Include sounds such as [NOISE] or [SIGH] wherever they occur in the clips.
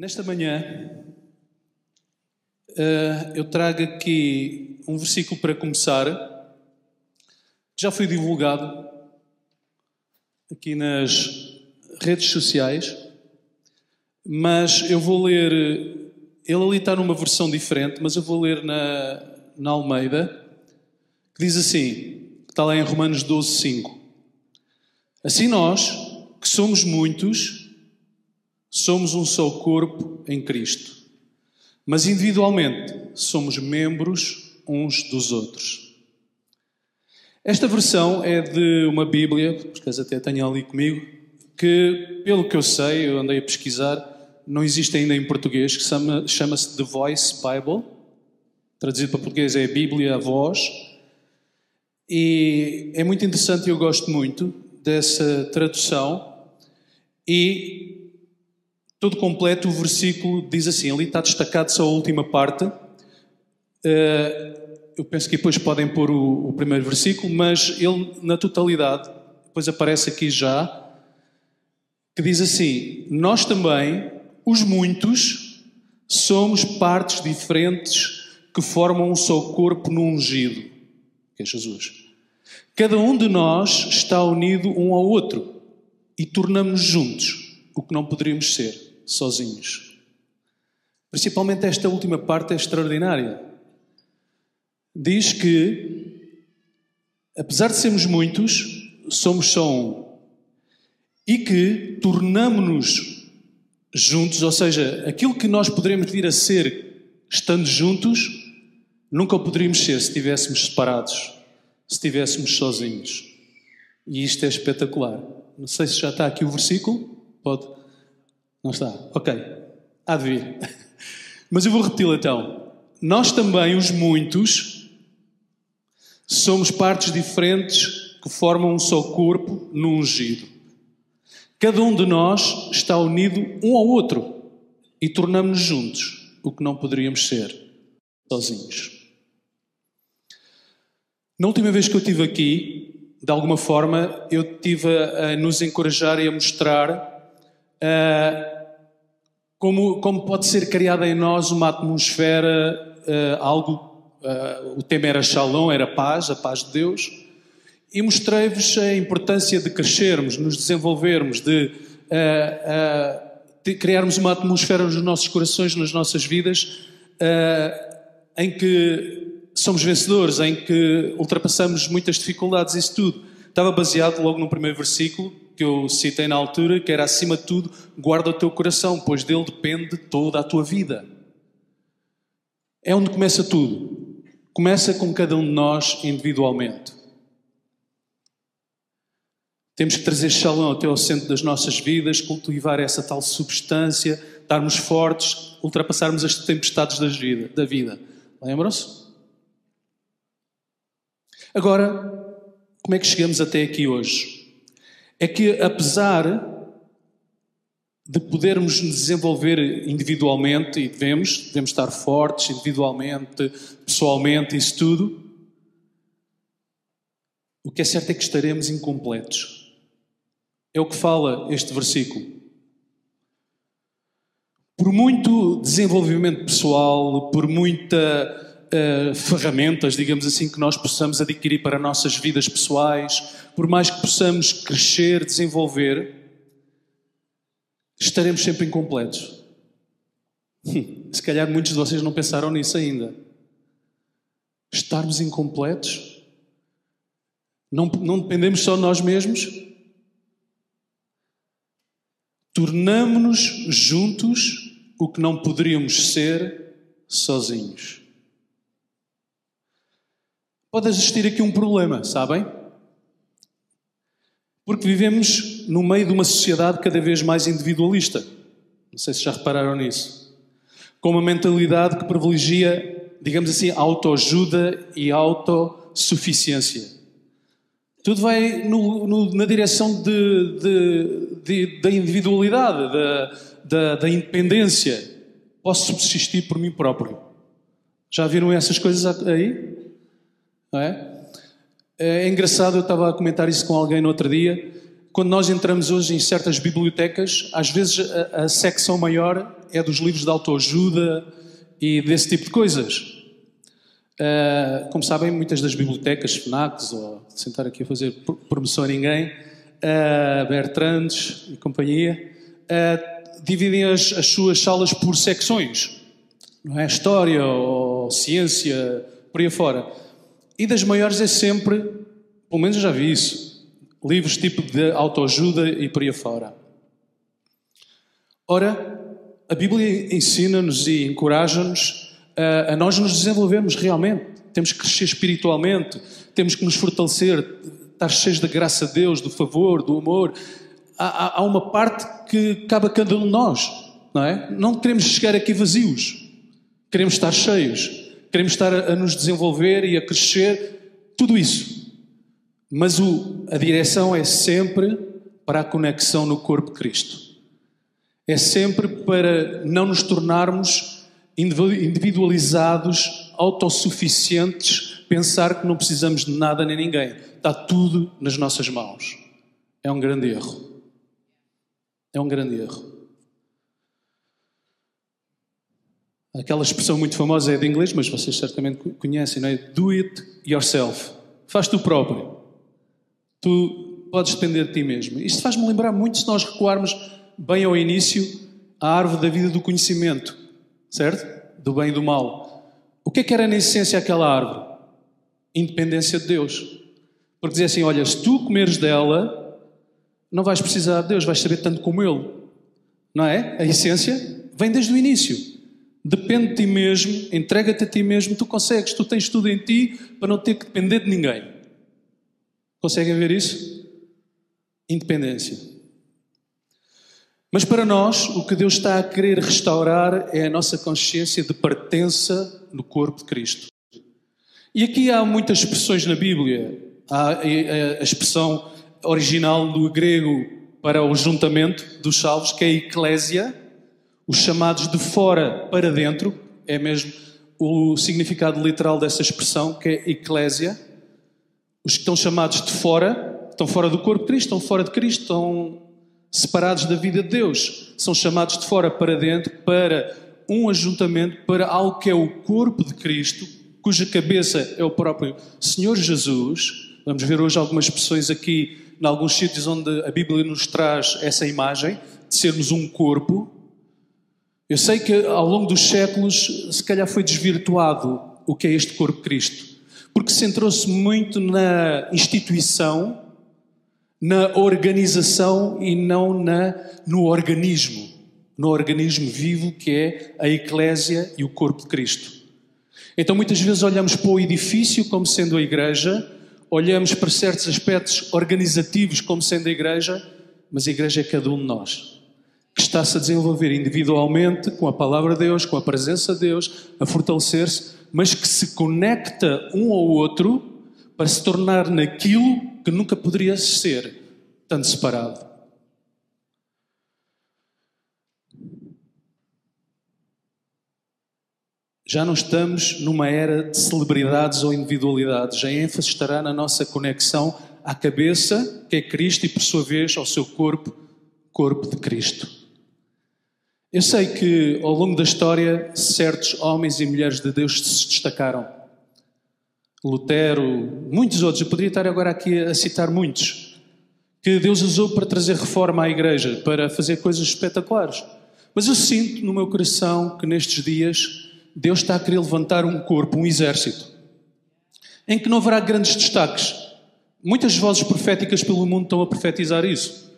Nesta manhã, eh, eu trago aqui um versículo para começar, que já foi divulgado aqui nas redes sociais, mas eu vou ler. Ele ali está numa versão diferente, mas eu vou ler na, na Almeida, que diz assim: que está lá em Romanos 12, 5. Assim nós, que somos muitos, somos um só corpo em Cristo, mas individualmente somos membros uns dos outros. Esta versão é de uma Bíblia, porque até tenho ali comigo, que, pelo que eu sei, eu andei a pesquisar, não existe ainda em português, que chama-se The Voice Bible. Traduzido para português é a Bíblia, a voz. E é muito interessante eu gosto muito dessa tradução. E todo completo o versículo diz assim, ali está destacado só a última parte. Eu penso que depois podem pôr o, primeiro versículo, mas ele na totalidade, depois aparece aqui já, que diz assim: Nós também, os muitos, somos partes diferentes que formam um só corpo no ungido, que é Jesus. Cada um de nós está unido um ao outro e tornamos-nos juntos, o que não poderíamos ser sozinhos. Principalmente esta última parte é extraordinária. Diz que, apesar de sermos muitos, somos só um e que tornamos-nos juntos, ou seja, aquilo que nós poderemos vir a ser estando juntos, nunca o poderíamos ser se estivéssemos separados, se estivéssemos sozinhos. E isto é espetacular. Não sei se já está aqui o versículo. Pode? Não está? Ok. Há de vir. [LAUGHS] Mas eu vou repeti-lo então. Nós também, os muitos, somos partes diferentes que formam um só corpo no ungido. Cada um de nós está unido um ao outro e tornamos-nos juntos, o que não poderíamos ser sozinhos. Na última vez que eu estive aqui, de alguma forma, eu estive a, a nos encorajar e a mostrar uh, como, como pode ser criada em nós uma atmosfera, uh, algo. Uh, o tema era Shalom, era paz, a paz de Deus e mostrei-vos a importância de crescermos, nos desenvolvermos, de, de, criarmos uma atmosfera nos nossos corações, nas nossas vidas, uh, em que somos vencedores, em que ultrapassamos muitas dificuldades, isso tudo. Estava baseado logo no primeiro versículo que eu citei na altura, que era acima de tudo, guarda o teu coração, pois dele depende toda a tua vida. É onde começa tudo. Começa com cada um de nós individualmente. Temos que trazer Shalom até ao centro das nossas vidas, cultivar essa tal substância, estarmos fortes, ultrapassarmos as tempestades da vida. Lembram-se? Agora, como é que chegamos até aqui hoje? É que, apesar de podermos nos desenvolver individualmente, e devemos, devemos estar fortes individualmente, pessoalmente, isso tudo, o que é certo é que estaremos incompletos. É o que fala este versículo. Por muito desenvolvimento pessoal, por muita uh, ferramentas, digamos assim, que nós possamos adquirir para nossas vidas pessoais, por mais que possamos crescer, desenvolver, estaremos sempre incompletos. [LAUGHS] Se calhar muitos de vocês não pensaram nisso ainda. Estarmos incompletos? Não, não dependemos só de nós mesmos? tornamo-nos juntos o que não poderíamos ser sozinhos. Pode existir aqui um problema, sabem? Porque vivemos no meio de uma sociedade cada vez mais individualista. Não sei se já repararam nisso. Com uma mentalidade que privilegia, digamos assim, autoajuda e autossuficiência. Tudo vai no, no, na direção de, de, de, da individualidade, da, da, independência. Posso subsistir por mim próprio. Já viram essas coisas aí? Não é? É engraçado, eu estava a comentar isso com alguém no outro dia. Quando nós entramos hoje em certas bibliotecas, às vezes a, a secção maior é dos livros de autoajuda e desse tipo de coisas. Uh, como sabem, muitas das bibliotecas, FNACs, ou sentar aqui a fazer promoção a ninguém, uh, Bertrandes e companhia, uh, dividem as, as, suas salas por secções. Não é? História ou ciência, por aí afora. E das maiores é sempre, pelo menos eu já vi isso, livros tipo de autoajuda e por aí afora. Ora, a Bíblia ensina-nos e encoraja-nos a, a nós nos desenvolvermos realmente. Temos que crescer espiritualmente, temos que nos fortalecer, estar cheios da graça de Deus, do favor, do amor. Há, há uma parte que cabe a cada um de nós, não é? Não queremos chegar aqui vazios, queremos estar cheios, queremos estar a, a nos desenvolver e a crescer, tudo isso. Mas o, a direção é sempre para a conexão no corpo de Cristo. É sempre para não nos tornarmos individualizados, autossuficientes, pensar que não precisamos de nada nem ninguém. Está tudo nas nossas mãos. É um grande erro. É um grande erro. Aquela expressão muito famosa é de inglês, mas vocês certamente conhecem, não é? Do it yourself. Faz tu próprio. Tu podes depender de ti mesmo. Isto faz-me lembrar muito se nós recuarmos bem ao início a árvore da vida do conhecimento certo? Do bem e do mal. O que é que era na essência aquela árvore? Independência de Deus. Porque dizia assim: olha, se tu comeres dela, não vais precisar de Deus, vais saber tanto como Ele. Não é? A essência vem desde o início. Depende de ti mesmo, entrega-te a ti mesmo, tu consegues, tu tens tudo em ti para não ter que depender de ninguém. Conseguem ver isso? Independência. Mas para nós, o que Deus está a querer restaurar é a nossa consciência de pertença no corpo de Cristo. E aqui há muitas expressões na Bíblia. Há a expressão original do grego para o juntamento dos salvos, que é a eclésia, os chamados de fora para dentro, é mesmo o significado literal dessa expressão, que é eclésia. Os que estão chamados de fora, estão fora do corpo de Cristo, estão fora de Cristo, estão separados da vida de Deus. São chamados de fora para dentro para um ajuntamento, para algo que é o corpo de Cristo, cuja cabeça é o próprio Senhor Jesus. Vamos ver hoje algumas expressões aqui, em alguns sítios onde a Bíblia nos traz essa imagem de sermos um corpo. Eu sei que ao longo dos séculos, se calhar foi desvirtuado o que é este corpo de Cristo, porque centrou-se muito na instituição na organização e não na, no organismo, no organismo vivo que é a Eclésia e o corpo de Cristo. Então muitas vezes olhamos para o edifício como sendo a igreja, olhamos para certos aspectos organizativos como sendo a igreja, mas a igreja é cada um de nós, que está-se a desenvolver individualmente com a palavra de Deus, com a presença de Deus, a fortalecer-se, mas que se conecta um ao outro para se tornar naquilo que nunca poderia ser, tanto separado. Já não estamos numa era de celebridades ou individualidades. A ênfase estará na nossa conexão à cabeça, que é Cristo, e por sua vez ao seu corpo, corpo de Cristo. Eu sei que ao longo da história certos homens e mulheres de Deus se destacaram. Lutero, muitos outros, eu poderia estar agora aqui a citar muitos, que Deus usou para trazer reforma à igreja, para fazer coisas espetaculares. Mas eu sinto no meu coração que nestes dias Deus está a querer levantar um corpo, um exército, em que não haverá grandes destaques. Muitas vozes proféticas pelo mundo estão a profetizar isso,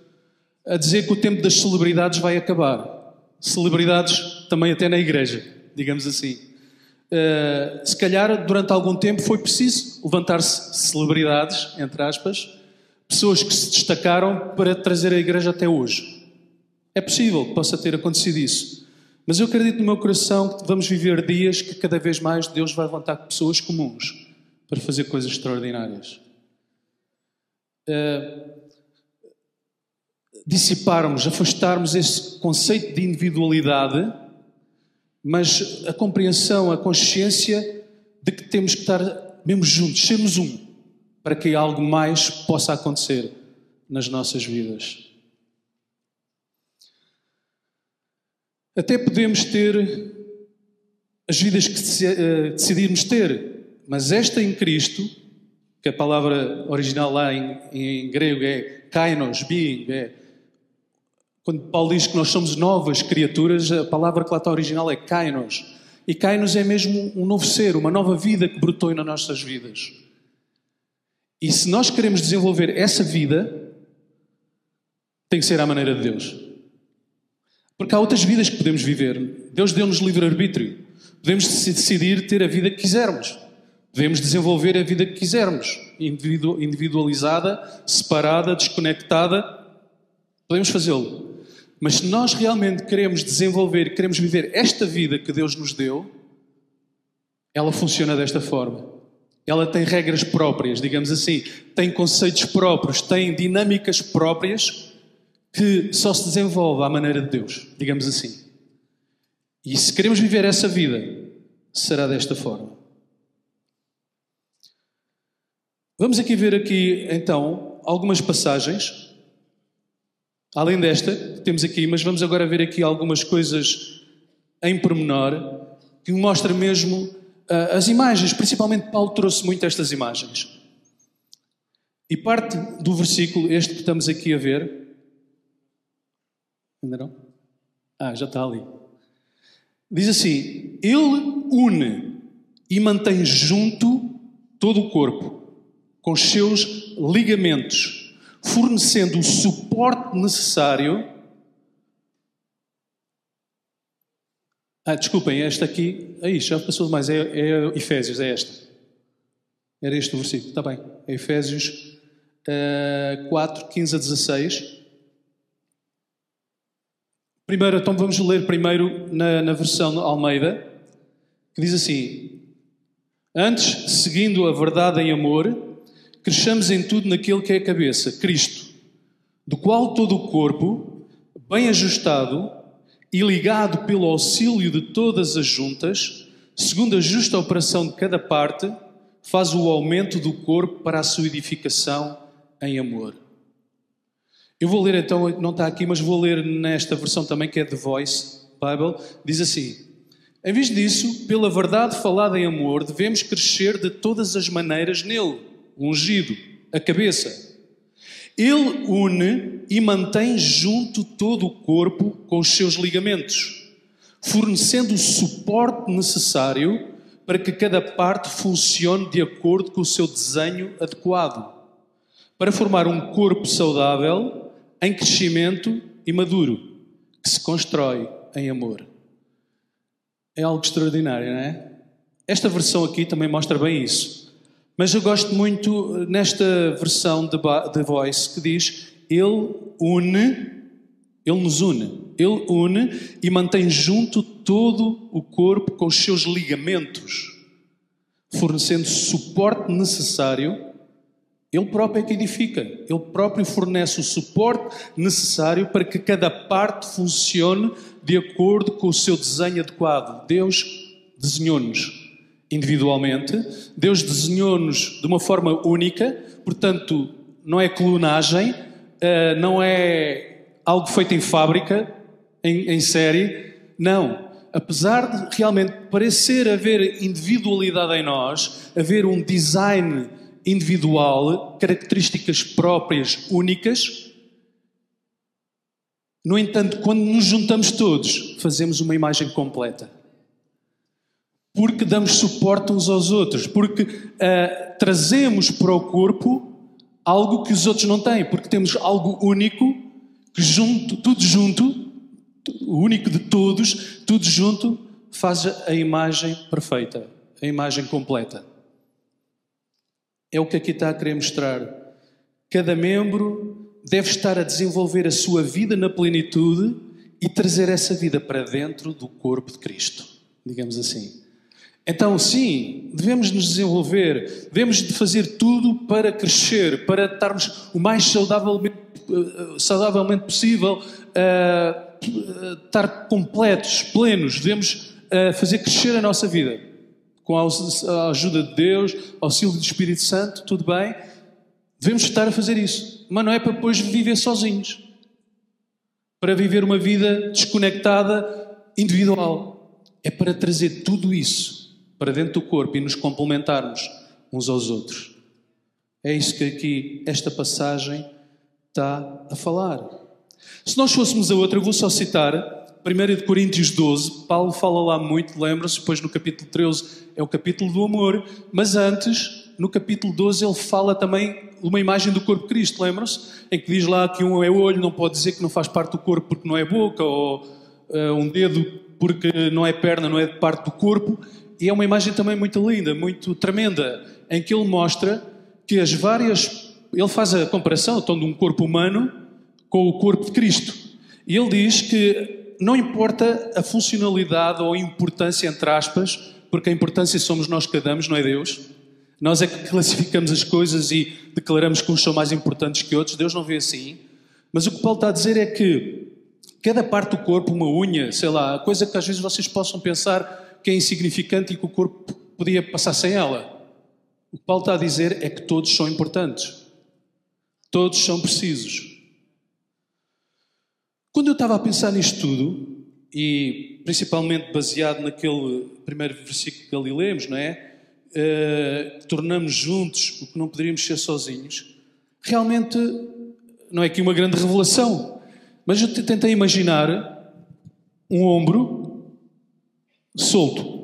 a dizer que o tempo das celebridades vai acabar. Celebridades também até na igreja, digamos assim. Uh, se calhar durante algum tempo foi preciso levantar-se celebridades, entre aspas, pessoas que se destacaram para trazer a igreja até hoje. É possível que possa ter acontecido isso. Mas eu acredito no meu coração que vamos viver dias que cada vez mais Deus vai levantar pessoas comuns para fazer coisas extraordinárias. Uh, dissiparmos, afastarmos esse conceito de individualidade mas a compreensão, a consciência de que temos que estar mesmo juntos, sermos um, para que algo mais possa acontecer nas nossas vidas. Até podemos ter as vidas que decidirmos ter, mas esta em Cristo, que a palavra original lá em, em grego é kainos, being, é, quando Paulo diz que nós somos novas criaturas, a palavra que lá está original é kainos. E kainos é mesmo um novo ser, uma nova vida que brotou nas nossas vidas. E se nós queremos desenvolver essa vida, tem que ser à maneira de Deus. Porque há outras vidas que podemos viver. Deus deu-nos livre-arbítrio. Podemos decidir ter a vida que quisermos. Podemos desenvolver a vida que quisermos. Individualizada, separada, desconectada. Podemos fazê-lo. Mas se nós realmente queremos desenvolver, queremos viver esta vida que Deus nos deu, ela funciona desta forma. Ela tem regras próprias, digamos assim, tem conceitos próprios, tem dinâmicas próprias que só se desenvolve à maneira de Deus, digamos assim. E se queremos viver essa vida, será desta forma. Vamos aqui ver aqui então algumas passagens. Além desta que temos aqui, mas vamos agora ver aqui algumas coisas em pormenor que mostra mesmo uh, as imagens, principalmente Paulo trouxe muito estas imagens. E parte do versículo, este que estamos aqui a ver. Ainda não? Ah, já está ali. Diz assim: Ele une e mantém junto todo o corpo, com os seus ligamentos, fornecendo o suporte necessário Ah, desculpem, esta aqui. Aí, já passou demais. É, é Efésios, é esta. Era este o versículo. Está bem. É Efésios uh, 4, 15 a 16. Primeiro, então vamos ler primeiro na, na versão Almeida, que diz assim: Antes, seguindo a verdade em amor, cresçamos em tudo naquele que é a cabeça, Cristo, do qual todo o corpo, bem ajustado, e ligado pelo auxílio de todas as juntas, segundo a justa operação de cada parte, faz o aumento do corpo para a sua edificação em amor. Eu vou ler então, não está aqui, mas vou ler nesta versão também que é The Voice Bible, diz assim: Em vez disso, pela verdade falada em amor, devemos crescer de todas as maneiras nele, ungido, a cabeça ele une e mantém junto todo o corpo com os seus ligamentos, fornecendo o suporte necessário para que cada parte funcione de acordo com o seu desenho adequado, para formar um corpo saudável, em crescimento e maduro, que se constrói em amor. É algo extraordinário, não é? Esta versão aqui também mostra bem isso. Mas eu gosto muito eh, nesta versão de Voice que diz: Ele une, Ele nos une, Ele une e mantém junto todo o corpo com os seus ligamentos, fornecendo suporte necessário. Ele próprio é que edifica, Ele próprio fornece o suporte necessário para que cada parte funcione de acordo com o seu desenho adequado. Deus desenhou-nos individualmente, Deus desenhou-nos de uma forma única, portanto, não é clonagem, eh, não é algo feito em fábrica, em, em série, não. Apesar de realmente parecer haver individualidade em nós, haver um design individual, características próprias, únicas, no entanto, quando nos juntamos todos, fazemos uma imagem completa porque damos suporte uns aos outros, porque uh, trazemos para o corpo algo que os outros não têm, porque temos algo único, que junto, tudo junto, o único de todos, tudo junto, faz a imagem perfeita, a imagem completa. É o que aqui está a querer mostrar. Cada membro deve estar a desenvolver a sua vida na plenitude e trazer essa vida para dentro do corpo de Cristo, digamos assim. Então, sim, devemos nos desenvolver, devemos de fazer tudo para crescer, para estarmos o mais saudavelmente, eh, saudavelmente possível, uh, estar completos, plenos. Devemos uh, fazer crescer a nossa vida com a ajuda de Deus, auxílio do Espírito Santo, tudo bem. Devemos estar a fazer isso, mas não é para depois viver sozinhos, para viver uma vida desconectada individual. É para trazer tudo isso para dentro do corpo e nos complementarmos uns aos outros. É isso que aqui esta passagem está a falar. Se nós fôssemos a outra, eu vou só citar 1 Coríntios 12. Paulo fala lá muito, lembra-se, depois no capítulo 13 é o capítulo do amor, mas antes, no capítulo 12, ele fala também uma imagem do corpo de Cristo, lembram-se? Em que diz lá que um é olho, não pode dizer que não faz parte do corpo porque não é boca, ou uh, um dedo porque não é perna, não é parte do corpo. E é uma imagem também muito linda, muito tremenda, em que ele mostra que as várias. Ele faz a comparação então, de um corpo humano com o corpo de Cristo. E ele diz que não importa a funcionalidade ou a importância, entre aspas, porque a importância somos nós que damos, não é Deus. Nós é que classificamos as coisas e declaramos que uns são mais importantes que outros. Deus não vê assim. Mas o que Paulo está a dizer é que cada parte do corpo, uma unha, sei lá, coisa que às vezes vocês possam pensar que é insignificante e que o corpo podia passar sem ela. O que Paulo está a dizer é que todos são importantes. Todos são precisos. Quando eu estava a pensar nisto tudo, e principalmente baseado naquele primeiro versículo que ali lemos, não é? Uh, tornamos juntos o que não poderíamos ser sozinhos. Realmente não é aqui uma grande revelação, mas eu tentei imaginar um ombro solto.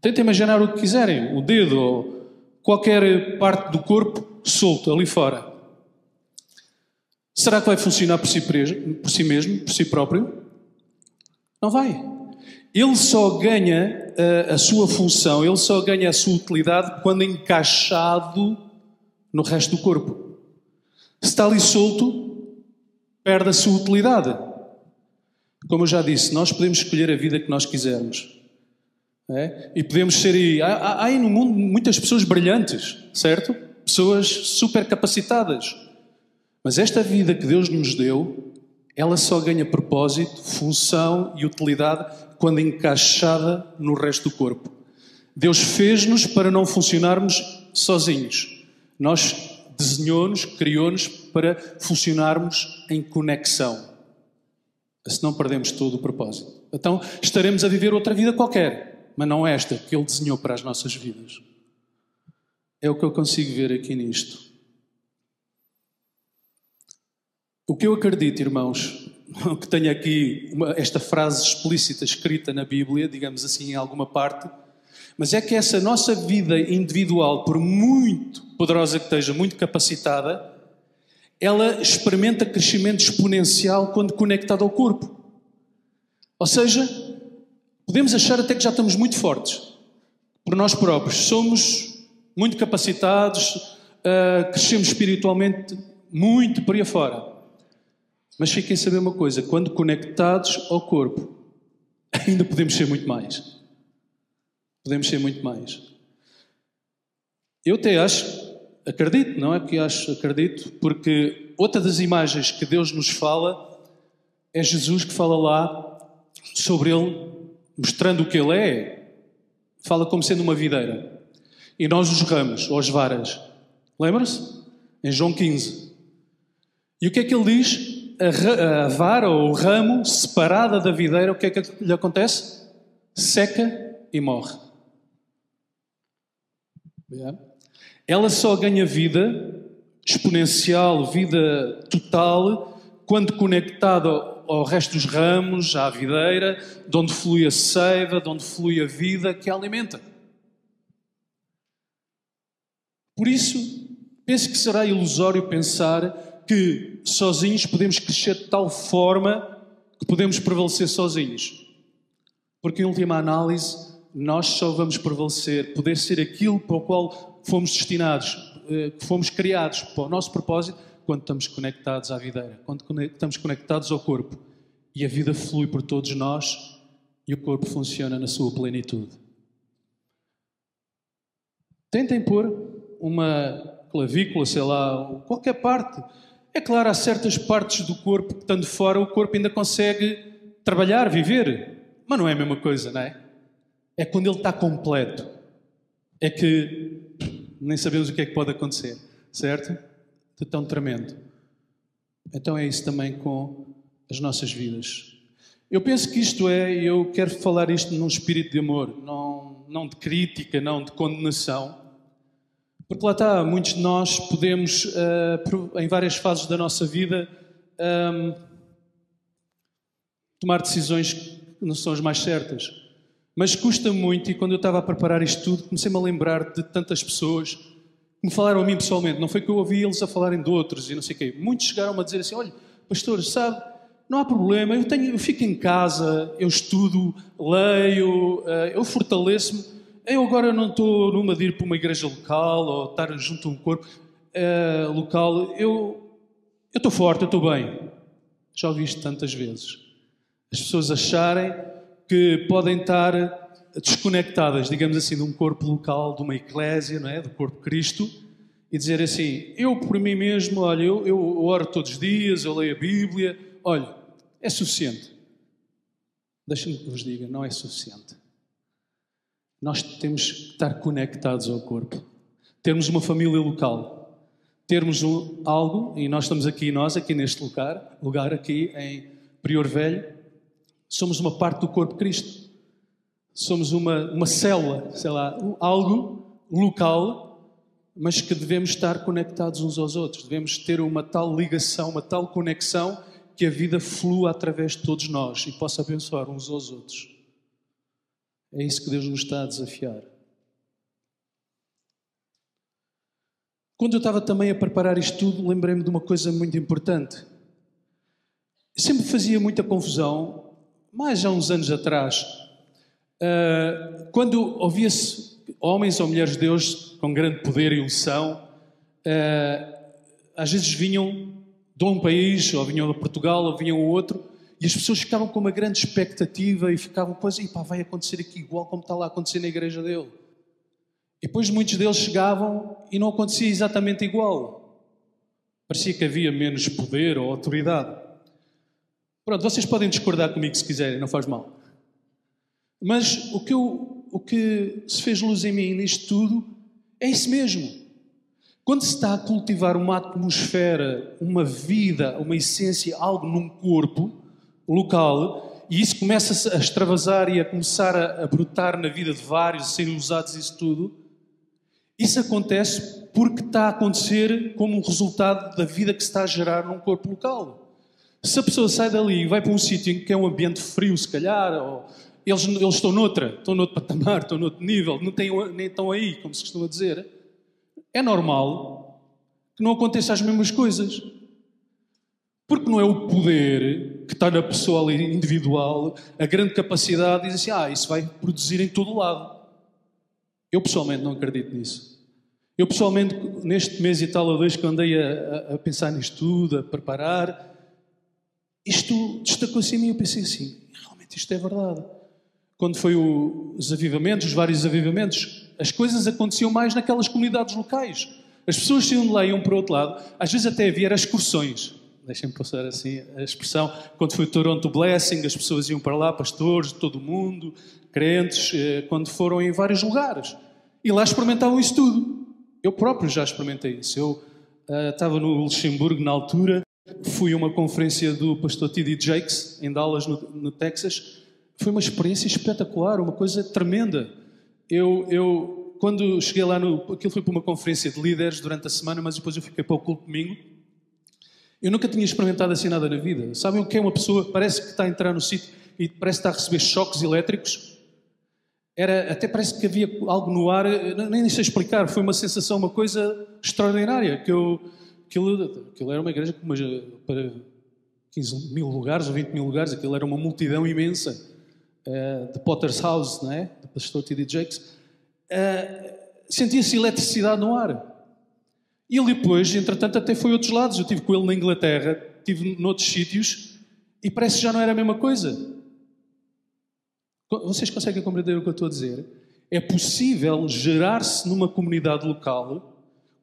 Tentem imaginar o que quiserem, o dedo ou qualquer parte do corpo solto ali fora. Será que vai funcionar por si, por si mesmo, por si próprio? Não vai. Ele só ganha a, a sua função, ele só ganha a sua utilidade quando encaixado no resto do corpo. Se está ali solto, perde a sua utilidade. Como eu já disse, nós podemos escolher a vida que nós quisermos. É? E podemos ser aí. Há, há aí no mundo muitas pessoas brilhantes, certo? Pessoas super capacitadas. Mas esta vida que Deus nos deu, ela só ganha propósito, função e utilidade quando encaixada no resto do corpo. Deus fez-nos para não funcionarmos sozinhos. Nós desenhou-nos, criou-nos para funcionarmos em conexão. Senão perdemos todo o propósito. Então estaremos a viver outra vida qualquer mas não esta que Ele desenhou para as nossas vidas. É o que eu consigo ver aqui nisto. O que eu acredito, irmãos, [LAUGHS] que tenho aqui uma, esta frase explícita escrita na Bíblia, digamos assim, em alguma parte, mas é que essa nossa vida individual, por muito poderosa que esteja, muito capacitada, ela experimenta crescimento exponencial quando conectada ao corpo. Ou seja, Podemos achar até que já estamos muito fortes por nós próprios. Somos muito capacitados, uh, crescemos espiritualmente muito por aí afora. Mas fiquem a saber uma coisa: quando conectados ao corpo, [LAUGHS] ainda podemos ser muito mais. Podemos ser muito mais. Eu até acho, acredito, não é que acho, acredito, porque outra das imagens que Deus nos fala é Jesus que fala lá sobre ele mostrando o que ele é, fala como sendo uma videira. E nós os ramos, ou as varas. Lembra-se? Em João 15. E o que é que ele diz? A, a vara ou o ramo separada da videira, o que é que lhe acontece? Seca e morre. Ela só ganha vida exponencial, vida total, quando conectada ao resto dos ramos, à videira, de onde flui a seiva, de onde flui a vida que a alimenta. Por isso, penso que será ilusório pensar que sozinhos podemos crescer de tal forma que podemos prevalecer sozinhos. Porque, em última análise, nós só vamos prevalecer, poder ser aquilo para o qual fomos destinados, eh, que fomos criados para o nosso propósito, quando estamos conectados à videira, quando estamos conectados ao corpo e a vida flui por todos nós e o corpo funciona na sua plenitude. Tentem pôr uma clavícula, sei lá, qualquer parte. É claro, há certas partes do corpo que, estando fora, o corpo ainda consegue trabalhar, viver. Mas não é a mesma coisa, não é? É quando ele está completo. É que nem sabemos o que é que pode acontecer, certo? de tão tremendo. Então é isso também com as nossas vidas. Eu penso que isto é, eu quero falar isto num espírito de amor, não, não de crítica, não de condenação. Porque lá está, muitos de nós podemos, uh, em várias fases da nossa vida, um, ehm, tomar decisões que não são as mais certas. Mas custa muito, e quando eu estava a preparar isto tudo, comecei-me a lembrar de tantas pessoas que me falaram a mim pessoalmente. Não foi que eu ouvi eles a falarem de outros e não sei o quê. Muitos chegaram a dizer assim: olha, pastor, sabe, não há problema, eu, tenho, eu fico em casa, eu estudo, leio, eh, eu fortaleço-me. Eu agora não estou numa de ir para uma igreja local ou estar junto a um corpo uh, local. Eu, eu estou forte, eu estou bem. Já ouvi isto tantas vezes. As pessoas acharem que podem estar desconectadas, digamos assim, de um corpo local, de uma eclésia, não é? do corpo Cristo, e dizer assim: eu por mim mesmo, olha, eu, eu oro todos os dias, eu leio a Bíblia, olha, é suficiente. Deixem-me que vos diga, não é suficiente. Nós temos que estar conectados ao corpo, termos uma família local, termos algo, e nós estamos aqui, nós aqui neste lugar, lugar aqui em Prior Velho, somos uma parte do corpo de Cristo. Somos uma, uma célula, sei lá, algo local, mas que devemos estar conectados uns aos outros. Devemos ter uma tal ligação, uma tal conexão que a vida flua através de todos nós e possa abençoar uns aos outros. É isso que Deus nos está a desafiar. Quando eu estava também a preparar isto tudo, lembrei-me de uma coisa muito importante. Sempre fazia muita confusão, mais há uns anos atrás, ah, quando ouvia-se homens ou mulheres de Deus com grande poder e unção, ah, às vezes vinham de um país, ou vinham de Portugal, ou vinham outro, e as pessoas ficavam com uma grande expectativa e ficavam, pois, e pá, vai acontecer aqui igual como está lá a acontecer na igreja dele. E depois muitos deles chegavam e não acontecia exatamente igual. Parecia que havia menos poder ou autoridade. Pronto, vocês podem discordar comigo se quiserem, não faz mal. Mas o que, eu, o que se fez luz em mim nisto tudo é isso mesmo. Quando se está a cultivar uma atmosfera, uma vida, uma essência, algo num corpo local, e isso começa a extravasar e a começar a, a brotar na vida de vários, a serem usados isso tudo, isso acontece porque está a acontecer como um resultado da vida que se está a gerar num corpo local. Se a pessoa sai dali e vai para um sítio em que é um ambiente frio, se calhar, ou eles, eles estão noutra, estão noutro patamar, estão noutro nível, não têm, nem estão aí, como se costuma dizer, é normal que não aconteça as mesmas coisas. Porque não é o poder que está na pessoa individual, a grande capacidade, diz assim, ah, isso vai produzir em todo lado. Eu pessoalmente não acredito nisso. Eu pessoalmente, neste mês e tal ou dois que andei a, a, pensar nisto tudo, a preparar, isto destacou-se em mim. Eu pensei assim, realmente isto é verdade. Quando foi o, os avivamentos, os vários avivamentos, as coisas aconteciam mais naquelas comunidades locais. As pessoas saíam de lá e iam para o outro lado. Às vezes até havia excursões. Deixem-me passar assim a expressão. Quando foi o Toronto Blessing, as pessoas iam para lá, pastores de todo o mundo, crentes, eh, quando foram em vários lugares. E lá experimentavam isso tudo. Eu próprio já experimentei isso. Eu uh, estava no Luxemburgo na altura, fui a uma conferência do pastor T.D. Jakes, em Dallas, no, no Texas. Foi uma experiência espetacular, uma coisa tremenda eu, eu quando cheguei lá, no, aquilo foi para uma conferência de líderes durante a semana, mas depois eu fiquei para o culto domingo. Eu nunca tinha experimentado assim nada na vida. Sabem o que é uma pessoa parece que está a entrar no sítio e parece que está a receber choques elétricos? Era, até parece que havia algo no ar, nem sei explicar, foi uma sensação, uma coisa extraordinária. Que eu, aquilo, aquilo era uma igreja com uma, para 15 mil lugares ou 20 mil lugares, aquilo era uma multidão imensa uh, de Potter's House, não é? do pastor T.D. Jakes, uh, sentia-se eletricidade no ar. E ele depois, entretanto, até foi a outros lados. Eu estive com ele na Inglaterra, estive noutros sítios, e parece que já não era a mesma coisa. Vocês conseguem compreender o que eu estou a dizer? É possível gerar-se numa comunidade local,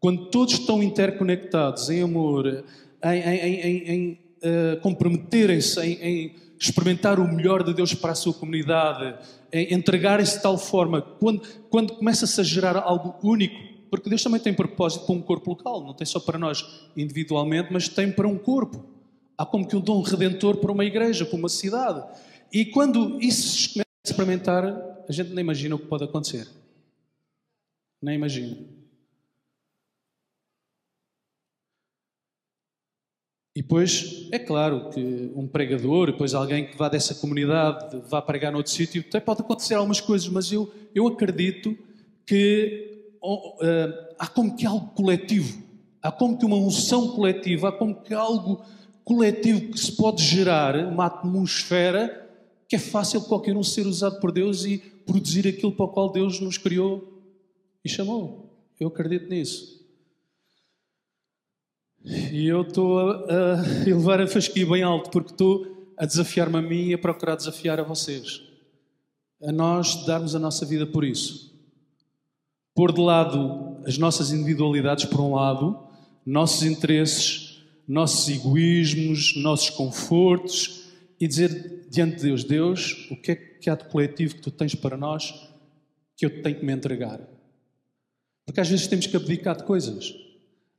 quando todos estão interconectados em amor, em, em, em, em uh, comprometerem-se em, experimentar o melhor de Deus para a sua comunidade, entregar-se de tal forma, quando, quando começa-se a gerar algo único, porque Deus também tem propósito para um corpo local, não tem só para nós individualmente, mas tem para um corpo. Há como que um dom redentor para uma igreja, para uma cidade. E quando isso começa a experimentar, a gente nem imagina o que pode acontecer. Nem imagina. E depois, é claro que um pregador, depois alguém que vá dessa comunidade, vá pregar noutro sítio, até pode acontecer algumas coisas, mas eu, eu acredito que uh, há como que algo coletivo, há como que uma unção coletiva, há como que algo coletivo que se pode gerar, uma atmosfera que é fácil qualquer um ser usado por Deus e produzir aquilo para o qual Deus nos criou e chamou. Eu acredito nisso. E eu estou a, a elevar a fasquia bem alto porque estou a desafiar-me a mim e a procurar desafiar a vocês. A nós darmos a nossa vida por isso. Pôr de lado as nossas individualidades por um lado, nossos interesses, nossos egoísmos, nossos confortos e dizer diante de Deus: Deus, o que é que há de coletivo que tu tens para nós que eu tenho que me entregar? Porque às vezes temos que abdicar de coisas.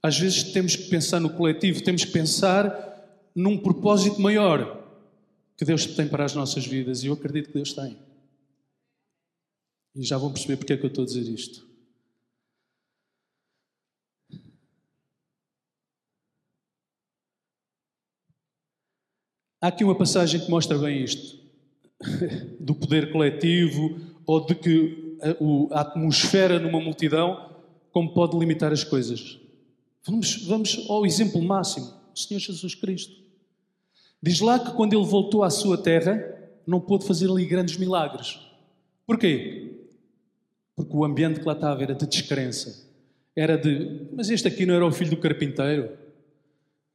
Às vezes temos que pensar no coletivo, temos que pensar num propósito maior que Deus tem para as nossas vidas. E eu acredito que Deus tem. E já vão perceber porque é que eu estou a dizer isto. Há aqui uma passagem que mostra bem isto, [LAUGHS] do poder coletivo ou de que a, atmosfera numa multidão como pode limitar as coisas. Vamos, vamos ao exemplo máximo, o Senhor Jesus Cristo. Diz lá que quando ele voltou à sua terra, não pôde fazer ali grandes milagres. Porquê? Porque o ambiente que lá estava era de descrença. Era de, mas este aqui não era o filho do carpinteiro?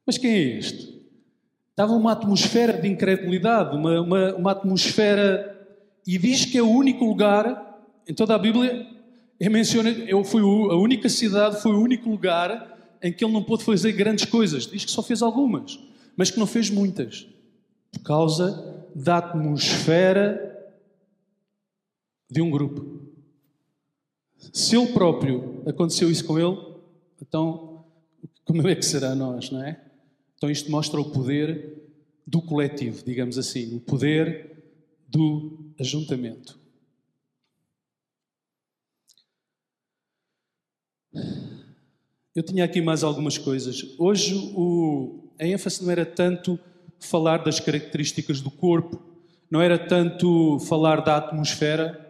Mas quem é este? Estava uma atmosfera de incredulidade, uma, uma, uma atmosfera. E diz que é o único lugar, em toda a Bíblia, é menciona, eu fui a única cidade, foi o único lugar em que ele não pôde fazer grandes coisas. Diz que só fez algumas, mas que não fez muitas. Por causa da atmosfera de um grupo. Se ele próprio aconteceu isso com ele, então como é que será nós, não é? Então isto mostra o poder do coletivo, digamos assim, o poder do ajuntamento. Eu tinha aqui mais algumas coisas. Hoje o, a ênfase não era tanto falar das características do corpo, não era tanto falar da atmosfera.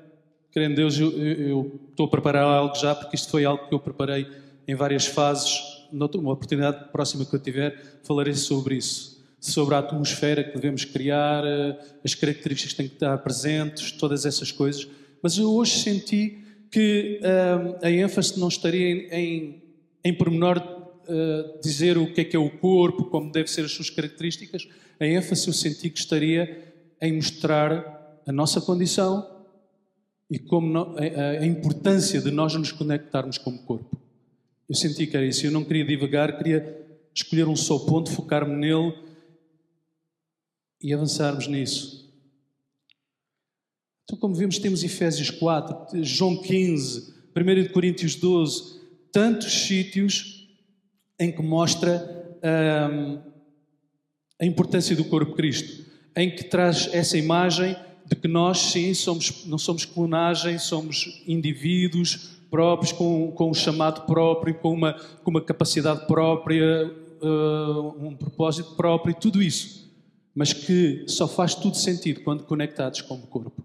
Querendo Deus, eu, eu, estou a preparar algo já, porque isto foi algo que eu preparei em várias fases. Numa oportunidade próxima que eu tiver, falarei sobre isso. Sobre a atmosfera que devemos criar, eh, as características que têm que estar presentes, todas essas coisas. Mas eu hoje senti que hum, a ênfase não estaria em em pormenor uh, dizer o que é que é o corpo, como deve ser as suas características, a ênfase eu senti que estaria em mostrar a nossa condição e como no, a, a, importância de nós nos conectarmos como corpo. Eu senti que era isso. Eu não queria divagar, queria escolher um só ponto, focar-me nele e avançarmos nisso. Então, como vemos, temos Efésios 4, João 15, 1 Coríntios 12, tantos sítios em que mostra hum, a importância do corpo de Cristo, em que traz essa imagem de que nós, sim, somos, não somos clonagem, somos indivíduos próprios, com, com um chamado próprio, com uma, com uma capacidade própria, uh, um propósito próprio, tudo isso. Mas que só faz tudo sentido quando conectados como corpo.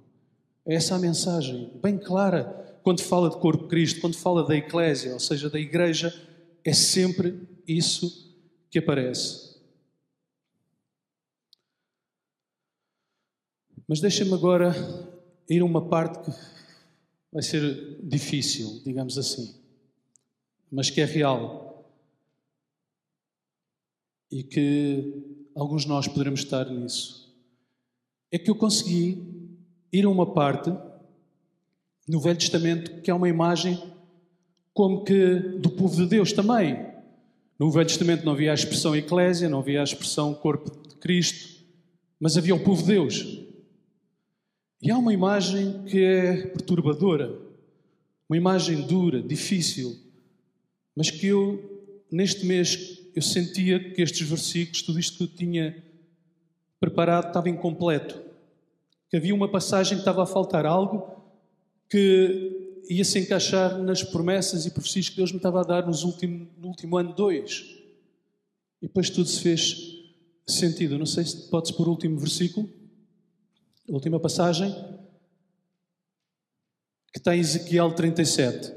É essa a mensagem, bem clara quando fala de corpo de Cristo, quando fala da eclésia, ou seja, da igreja, é sempre isso que aparece. Mas deixa-me agora ir a uma parte que vai ser difícil, digamos assim, mas que é real. E que alguns de nós poderemos estar nisso. É que eu consegui ir a uma parte no Velho Testamento, que é uma imagem como que do povo de Deus também. No Velho Testamento não havia a expressão eclésia, não havia a expressão corpo de Cristo, mas havia o povo de Deus. E há uma imagem que é perturbadora, uma imagem dura, difícil, mas que eu, neste mês, eu sentia que estes versículos, tudo isto que eu tinha preparado, estava incompleto. que havia uma passagem que estava a faltar algo que ia se encaixar nas promessas e profecias que Deus me estava a dar nos último, no último ano, dois. E depois tudo se fez sentido. Não sei se pode-se pôr o último versículo, a última passagem, que está em Ezequiel 37.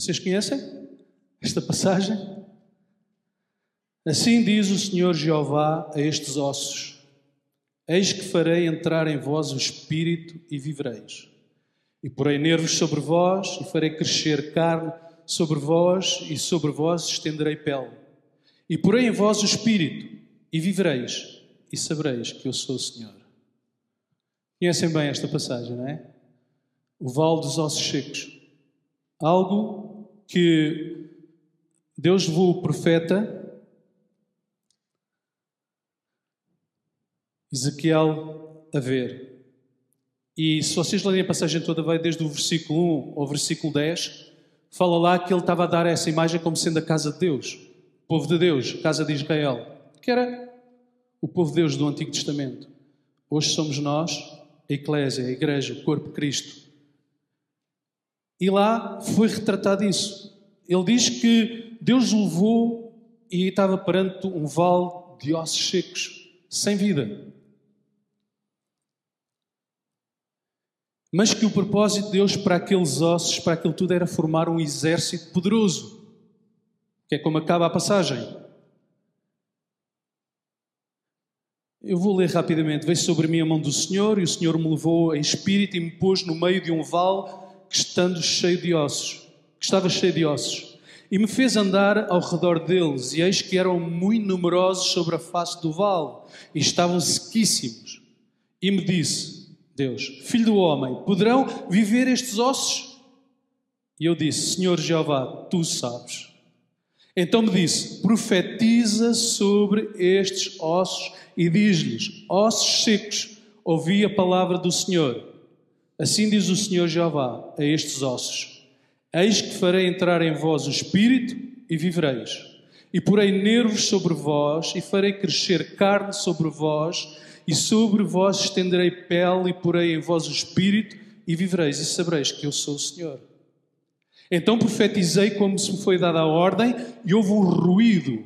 Vocês conhecem esta passagem? Assim diz o Senhor Jeová a estes ossos: Eis que farei entrar em vós o espírito e vivereis. E porei nervos sobre vós, e farei crescer carne sobre vós, e sobre vós estenderei pele. E porei em vós o espírito, e vivereis, e sabereis que eu sou o Senhor. Conhecem bem esta passagem, não é? O vale dos ossos secos. Algo que Deus levou o profeta Ezequiel a ver. E se vocês lerem a passagem toda, vai desde o versículo 1 ao versículo 10, fala lá que ele estava a dar essa imagem como sendo a casa de Deus, o povo de Deus, a casa de Israel, que era o povo de Deus do Antigo Testamento. Hoje somos nós, a Eclésia, a Igreja, o corpo de Cristo. E lá foi retratado isso. Ele diz que Deus levou e estava perante um vale de ossos secos, sem vida. Mas que o propósito de Deus para aqueles ossos, para aquilo tudo, era formar um exército poderoso, que é como acaba a passagem. Eu vou ler rapidamente. Veio sobre mim a mão do Senhor, e o Senhor me levou em espírito e me pôs no meio de um vale que estando cheio de ossos, que estava cheio de ossos, e me fez andar ao redor deles, e eis que eram muito numerosos sobre a face do vale, e estavam sequíssimos. E me disse: Deus, filho do homem, poderão viver estes ossos? E eu disse: Senhor Jeová, tu sabes. Então me disse: profetiza sobre estes ossos e diz-lhes: ossos secos, ouvi a palavra do Senhor. Assim diz o Senhor Jeová a estes ossos: Eis que farei entrar em vós o espírito e vivereis. E porei nervos sobre vós e farei crescer carne sobre vós e sobre vós estenderei pele e porei em vós o espírito e vivereis e sabereis que eu sou o Senhor. Então profetizei como se me foi dada a ordem e houve um ruído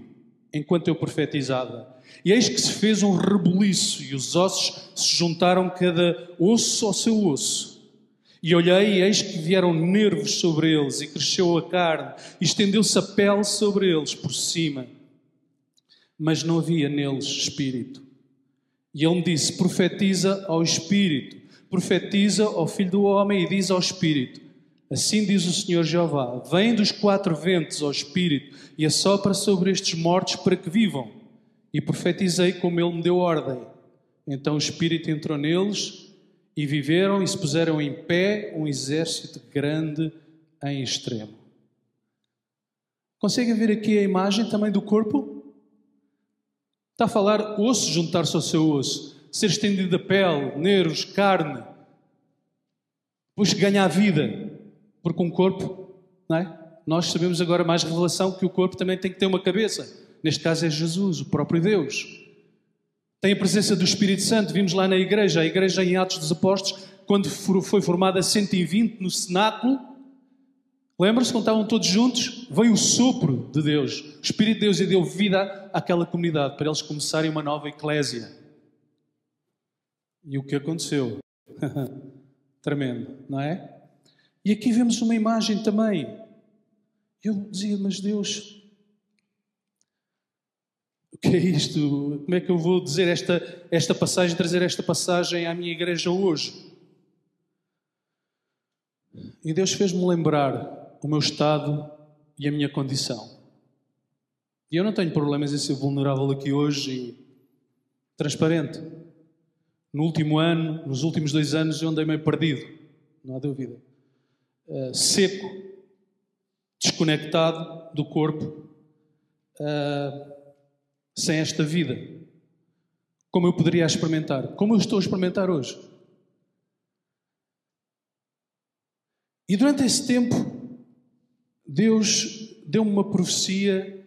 enquanto eu profetizava. E eis que se fez um rebuliço e os ossos se juntaram cada osso ao seu osso. E olhei e eis que vieram nervos sobre eles e cresceu a carne e estendeu-se a pele sobre eles por cima. Mas não havia neles espírito. E ele me disse: profetiza ao Espírito, profetiza ao Filho do Homem e diz ao Espírito: Assim diz o Senhor Jeová: Vem dos quatro ventos ao Espírito e assopra sobre estes mortos para que vivam. E profetizei como ele me deu ordem. Então o Espírito entrou neles e viveram e se puseram em pé um exército grande em extremo. Conseguem ver aqui a imagem também do corpo? Está a falar osso juntar-se ao seu osso, ser estendido a pele, nervos, carne, depois ganhar vida, porque um corpo, não é? Nós sabemos agora mais revelação que o corpo também tem que ter uma cabeça. Neste caso é Jesus, o próprio Deus. Tem a presença do Espírito Santo. Vimos lá na igreja, a igreja em Atos dos Apóstolos, quando foi formada 120 no cenáculo, Lembram-se quando estavam todos juntos? Veio o sopro de Deus, o Espírito de Deus, e deu vida àquela comunidade para eles começarem uma nova eclésia. E o que aconteceu? [LAUGHS] Tremendo, não é? E aqui vemos uma imagem também. Eu dizia, mas Deus, o que é isto? Como é que eu vou dizer esta, esta passagem, trazer esta passagem à minha igreja hoje? E Deus fez-me lembrar o meu estado e a minha condição. E eu não tenho problemas em ser vulnerável aqui hoje e transparente. No último ano, nos últimos dois anos, eu andei meio perdido, não há dúvida. Uh, seco, desconectado do corpo, uh, sem esta vida. Como eu poderia experimentar? Como eu estou a experimentar hoje? E durante esse tempo, Deus deu-me uma profecia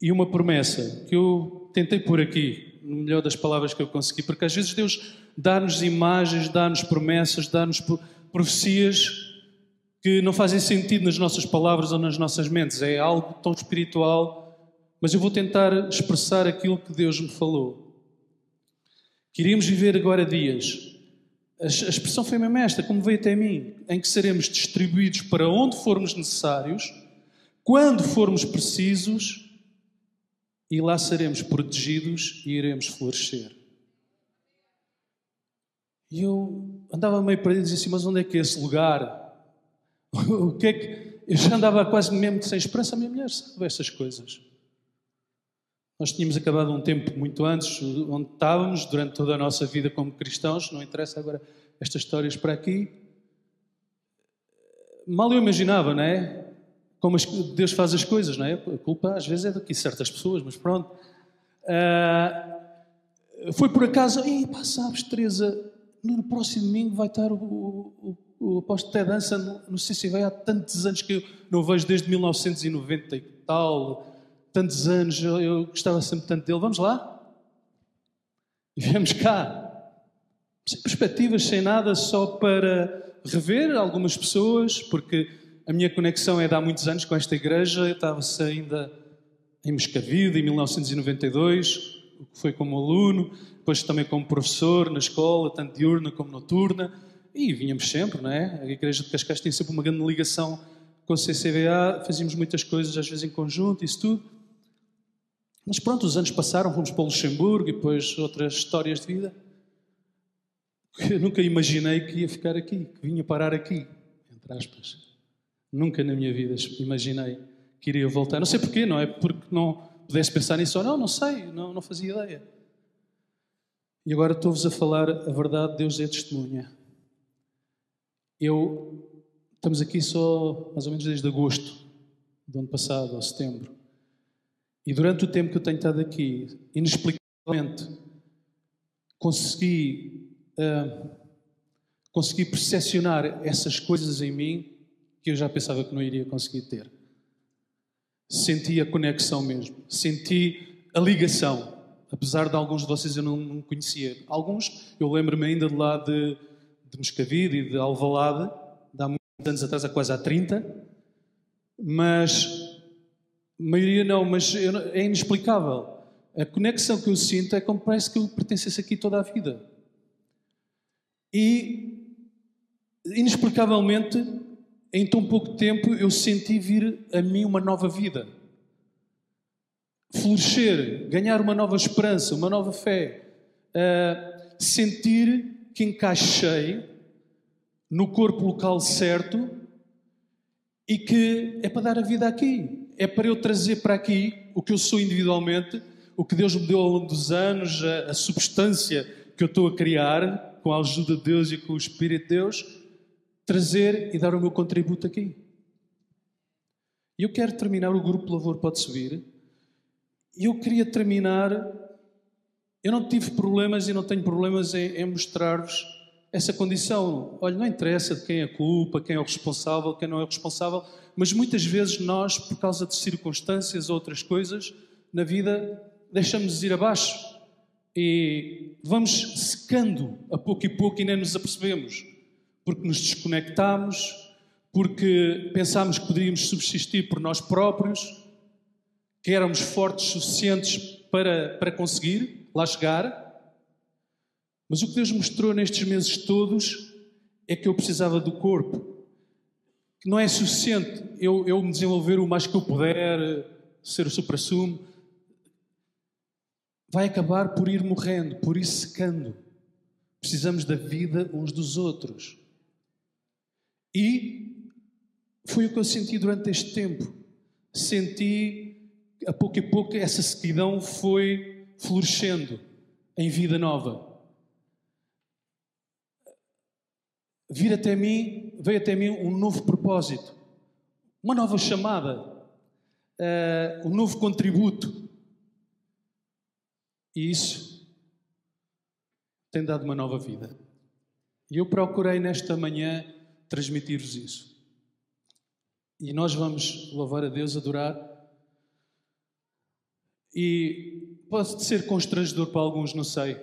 e uma promessa que eu tentei pôr aqui no melhor das palavras que eu consegui, porque às vezes Deus dá-nos imagens, dá-nos promessas, dá-nos profecias que não fazem sentido nas nossas palavras ou nas nossas mentes. É algo tão espiritual, mas eu vou tentar expressar aquilo que Deus me falou. Queríamos viver agora dias. A expressão foi mesmo esta, como veio até mim, em que seremos distribuídos para onde formos necessários, quando formos precisos, e lá seremos protegidos e iremos florescer. E eu andava meio perdido e dizia assim: Mas onde é que é esse lugar? [LAUGHS] o que é que. Eu já andava quase mesmo sem esperança. A minha mulher sabe essas coisas. Nós tínhamos acabado um tempo muito antes, onde estávamos, durante toda a nossa vida como cristãos, não interessa agora estas histórias para aqui. Mal eu imaginava, não é? Como Deus faz as coisas, não é? A culpa às vezes é daqui certas pessoas, mas pronto. Uh, foi por acaso, e pá, sabes, Teresa, no próximo domingo vai estar o, o, o apóstolo Ted Dança no, no CCV há tantos anos que eu não vejo desde 1990 e tal, tantos anos, eu, gostava sempre tanto dele. Vamos lá? E viemos cá. Sem perspectivas, sem nada, só para rever algumas pessoas, porque a minha conexão é de há muitos anos com esta igreja. Eu estava-se ainda em Moscavide, em 1992, o que foi como aluno, depois também como professor na escola, tanto diurna como noturna. E vinhamos sempre, não é? A Igreja de Cascais tem sempre uma grande ligação com a CCVA, fazíamos muitas coisas, às vezes em conjunto, isso tudo. Mas pronto, os anos passaram, fomos para o Luxemburgo e depois outras histórias de vida. Eu nunca imaginei que ia ficar aqui, que vinha parar aqui, entre aspas. Nunca na minha vida imaginei que iria voltar. Não sei porquê, não é porque não pudesse pensar nisso ou não, não sei, não, não fazia ideia. E agora estou-vos a falar a verdade, Deus é testemunha. Eu estamos aqui só mais ou menos desde agosto do ano passado, ou setembro. E durante o tempo que eu tenho estado aqui, inexplicavelmente, consegui, uh, consegui percepcionar essas coisas em mim que eu já pensava que não iria conseguir ter. Senti a conexão mesmo, senti a ligação. Apesar de alguns de vocês eu não, não conhecia. Alguns, eu lembro-me ainda de lá de de Moscavide e de Alvalade, de há muitos anos atrás, há quase há 30, mas maioria não, mas é inexplicável. A conexão que eu sinto é como parece que eu pertencesse aqui toda a vida. E, inexplicavelmente, em tão pouco tempo, eu senti vir a mim uma nova vida. Florescer, ganhar uma nova esperança, uma nova fé. Uh, sentir que encaixei no corpo local certo e que é para dar a vida aqui. É para eu trazer para aqui o que eu sou individualmente, o que Deus me deu ao longo dos anos, a, a substância que eu estou a criar, com a ajuda de Deus e com o Espírito de Deus, trazer e dar o meu contributo aqui. E eu quero terminar, o grupo louvor pode subir, e eu queria terminar eu não tive problemas e não tenho problemas em, em mostrar-vos essa condição. Olha, não interessa de quem é a culpa, quem é o responsável, quem não é o responsável, mas muitas vezes nós, por causa de circunstâncias ou outras coisas na vida, deixamos de ir abaixo e vamos secando a pouco e pouco e nem nos apercebemos, porque nos desconectamos, porque pensámos que poderíamos subsistir por nós próprios, que éramos fortes suficientes para, para conseguir lá chegar. Mas o que Deus mostrou nestes meses todos é que eu precisava do corpo. Que não é suficiente eu, eu me desenvolver o mais que eu puder, ser o supra-sumo. Vai acabar por ir morrendo, por ir secando. Precisamos da vida uns dos outros. E foi o que eu senti durante este tempo. Senti, a pouco e pouco, essa sequidão foi florescendo em vida nova. Vir até mim, veio até mim um novo propósito, uma nova chamada, uh, um novo contributo. E isso tem dado uma nova vida. E eu procurei nesta manhã transmitir-vos isso. E nós vamos louvar a Deus, adorar. E pode ser constrangedor para alguns, não sei.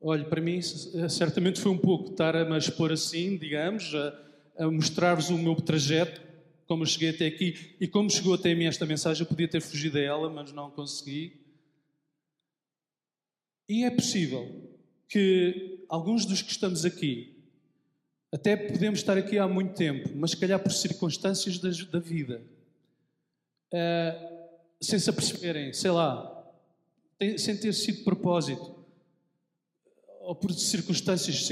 Olha, para mim, certamente foi um pouco estar a me expor assim, digamos, a, a mostrar-vos o meu trajeto, como eu cheguei até aqui e como chegou até mim esta mensagem. Eu podia ter fugido a ela, mas não consegui. E é possível que alguns dos que estamos aqui, até podemos estar aqui há muito tempo, mas se calhar por circunstâncias da, da vida, uh, sem se aperceberem, sei lá, sem ter sido propósito, ou por circunstâncias,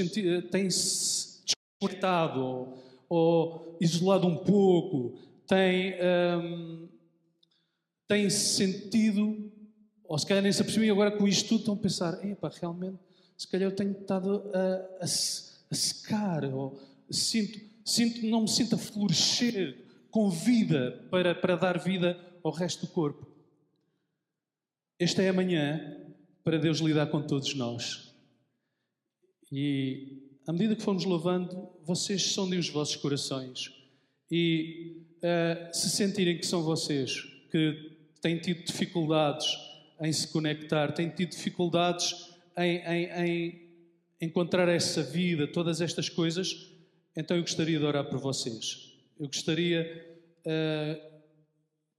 têm-se desconectado ou, ou, isolado um pouco, têm, um, têm sentido, ou se calhar nem se apercebem agora com isto tudo, estão a pensar: epá, realmente, se calhar eu tenho estado a, a, a secar, ou sinto, sinto, não me sinto a florescer com vida para, para dar vida ao resto do corpo. Esta é a manhã para Deus lidar com todos nós. E à medida que formos louvando, vocês sondem os vossos corações. E uh, se sentirem que são vocês que têm tido dificuldades em se conectar, têm tido dificuldades em, em, em encontrar essa vida, todas estas coisas, então eu gostaria de orar por vocês. Eu gostaria uh,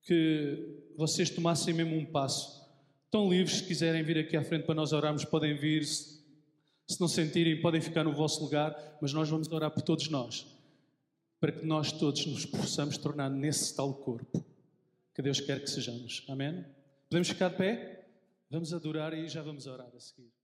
que vocês tomassem mesmo um passo. Estão livres, se quiserem vir aqui à frente para nós orarmos, podem vir. Se, se não sentirem, podem ficar no vosso lugar, mas nós vamos orar por todos nós, para que nós todos nos possamos tornar nesse tal corpo que Deus quer que sejamos. Amém? Podemos ficar de pé? Vamos adorar e já vamos orar a seguir.